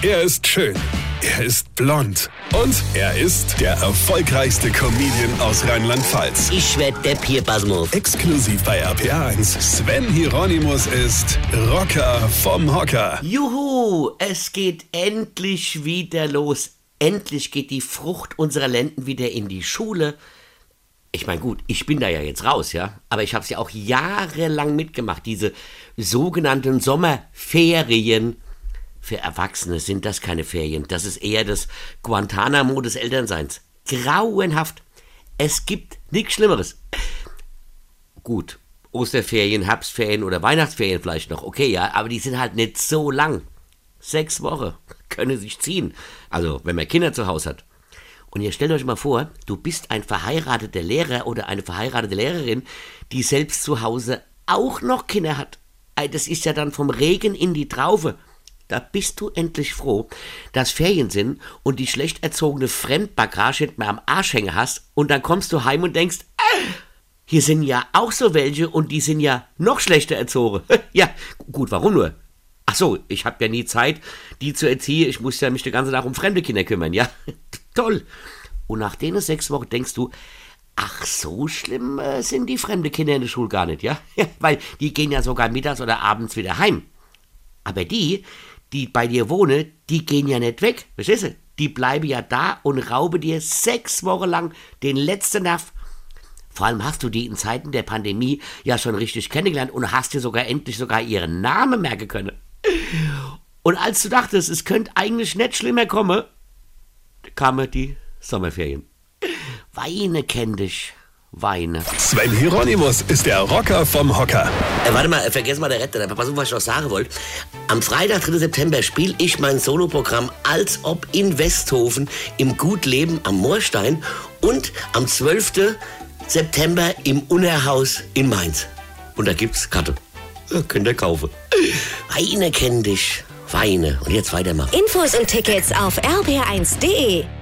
Er ist schön. Er ist blond. Und er ist der erfolgreichste Comedian aus Rheinland-Pfalz. Ich werd der Pierpasmus. Exklusiv bei RPA1. Sven Hieronymus ist Rocker vom Hocker. Juhu, es geht endlich wieder los. Endlich geht die Frucht unserer Lenden wieder in die Schule. Ich meine, gut, ich bin da ja jetzt raus, ja. Aber ich habe es ja auch jahrelang mitgemacht, diese sogenannten Sommerferien. Für Erwachsene sind das keine Ferien. Das ist eher das Guantanamo des Elternseins. Grauenhaft. Es gibt nichts Schlimmeres. Gut, Osterferien, Herbstferien oder Weihnachtsferien vielleicht noch. Okay, ja, aber die sind halt nicht so lang. Sechs Wochen können sich ziehen. Also, wenn man Kinder zu Hause hat. Und ihr stellt euch mal vor, du bist ein verheirateter Lehrer oder eine verheiratete Lehrerin, die selbst zu Hause auch noch Kinder hat. Das ist ja dann vom Regen in die Traufe. Da bist du endlich froh, dass Ferien sind und die schlecht erzogene Fremdbagage mehr am Arsch hängen hast und dann kommst du heim und denkst, äh, hier sind ja auch so welche und die sind ja noch schlechter erzogen. ja, gut, warum nur? Ach so, ich habe ja nie Zeit, die zu erziehen. Ich muss ja mich den ganzen Tag um fremde Kinder kümmern, ja? Toll. Und nach den sechs Wochen denkst du, ach, so schlimm äh, sind die fremde Kinder in der Schule gar nicht, ja? Weil die gehen ja sogar mittags oder abends wieder heim. Aber die, die bei dir wohnen, die gehen ja nicht weg, verstehst du? Die bleiben ja da und rauben dir sechs Wochen lang den letzten Nerv. Vor allem hast du die in Zeiten der Pandemie ja schon richtig kennengelernt und hast dir sogar endlich sogar ihren Namen merken können. Und als du dachtest, es könnte eigentlich nicht schlimmer kommen, kamen die Sommerferien. Weine kenn dich, Weine. Sven Hieronymus ist der Rocker vom Hocker. Äh, warte mal, äh, vergiss mal der Retter, aber pass auf, was ich noch sagen wollte. Am Freitag, 3. September, spiele ich mein Soloprogramm als ob in Westhofen im Gutleben am Moorstein und am 12. September im Unerhaus in Mainz. Und da gibt's Karte. Ja, könnt ihr kaufen. Weine kenn dich, Weine. Und jetzt weitermachen. Infos und Tickets auf rb1.de.